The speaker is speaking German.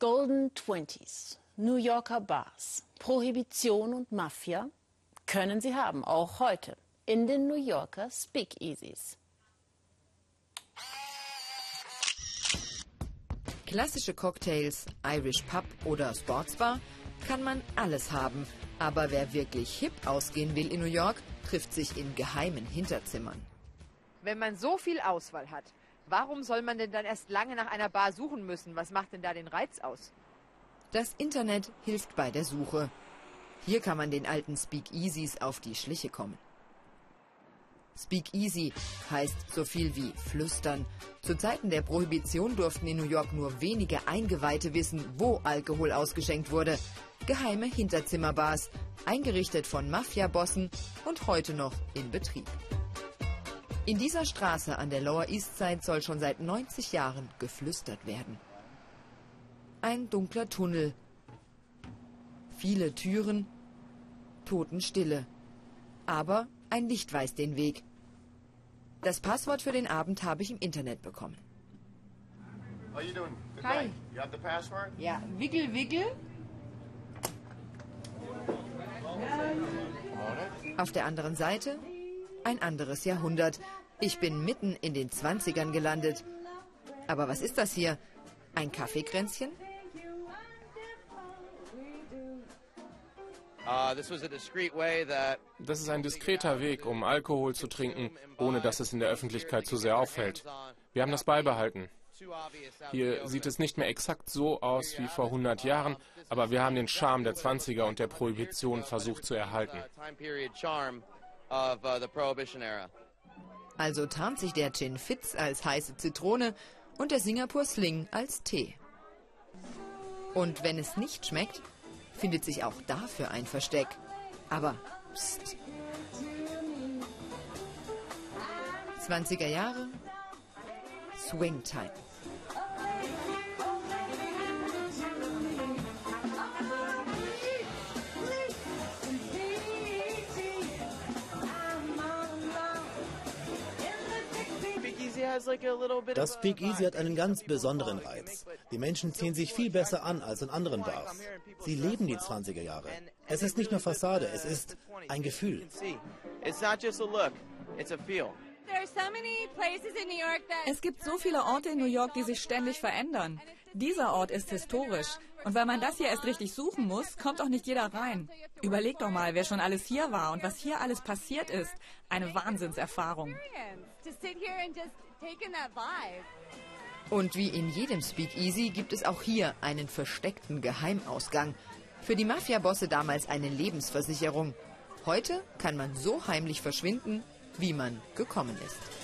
Golden Twenties, New Yorker Bars, Prohibition und Mafia können sie haben, auch heute in den New Yorker Speakeasies. Klassische Cocktails, Irish Pub oder Sportsbar kann man alles haben. Aber wer wirklich hip ausgehen will in New York, trifft sich in geheimen Hinterzimmern. Wenn man so viel Auswahl hat, warum soll man denn dann erst lange nach einer Bar suchen müssen? Was macht denn da den Reiz aus? Das Internet hilft bei der Suche. Hier kann man den alten Speakeasies auf die Schliche kommen. Speakeasy heißt so viel wie flüstern. Zu Zeiten der Prohibition durften in New York nur wenige Eingeweihte wissen, wo Alkohol ausgeschenkt wurde. Geheime Hinterzimmerbars, eingerichtet von Mafiabossen und heute noch in Betrieb. In dieser Straße an der Lower East Side soll schon seit 90 Jahren geflüstert werden. Ein dunkler Tunnel, viele Türen, Totenstille. Aber ein Licht weist den Weg. Das Passwort für den Abend habe ich im Internet bekommen. How you doing? Good Hi. night. You have the password? Ja, Wickel, Wickel. Auf der anderen Seite ein anderes Jahrhundert. Ich bin mitten in den 20ern gelandet. Aber was ist das hier? Ein Kaffeekränzchen? This was a discreet way that Das ist ein diskreter Weg, um Alkohol zu trinken, ohne dass es in der Öffentlichkeit zu sehr auffällt. Wir haben das beibehalten. Hier sieht es nicht mehr exakt so aus wie vor 100 Jahren, aber wir haben den Charme der 20er und der Prohibition versucht zu erhalten. Of uh, the Prohibition era. Also tarnt sich der Gin Fitz als heiße Zitrone und der Singapur Sling als Tee. Und wenn es nicht schmeckt, findet sich auch dafür ein Versteck. Aber pst. 20er Jahre, Swingtime. Das Speakeasy hat einen ganz besonderen Reiz. Die Menschen ziehen sich viel besser an als in anderen Bars. Sie leben die 20er Jahre. Es ist nicht nur Fassade, es ist ein Gefühl. Es gibt so viele Orte in New York, die sich ständig verändern. Dieser Ort ist historisch. Und weil man das hier erst richtig suchen muss, kommt auch nicht jeder rein. Überleg doch mal, wer schon alles hier war und was hier alles passiert ist. Eine Wahnsinnserfahrung. Und wie in jedem Speakeasy gibt es auch hier einen versteckten Geheimausgang. Für die Mafiabosse damals eine Lebensversicherung. Heute kann man so heimlich verschwinden, wie man gekommen ist.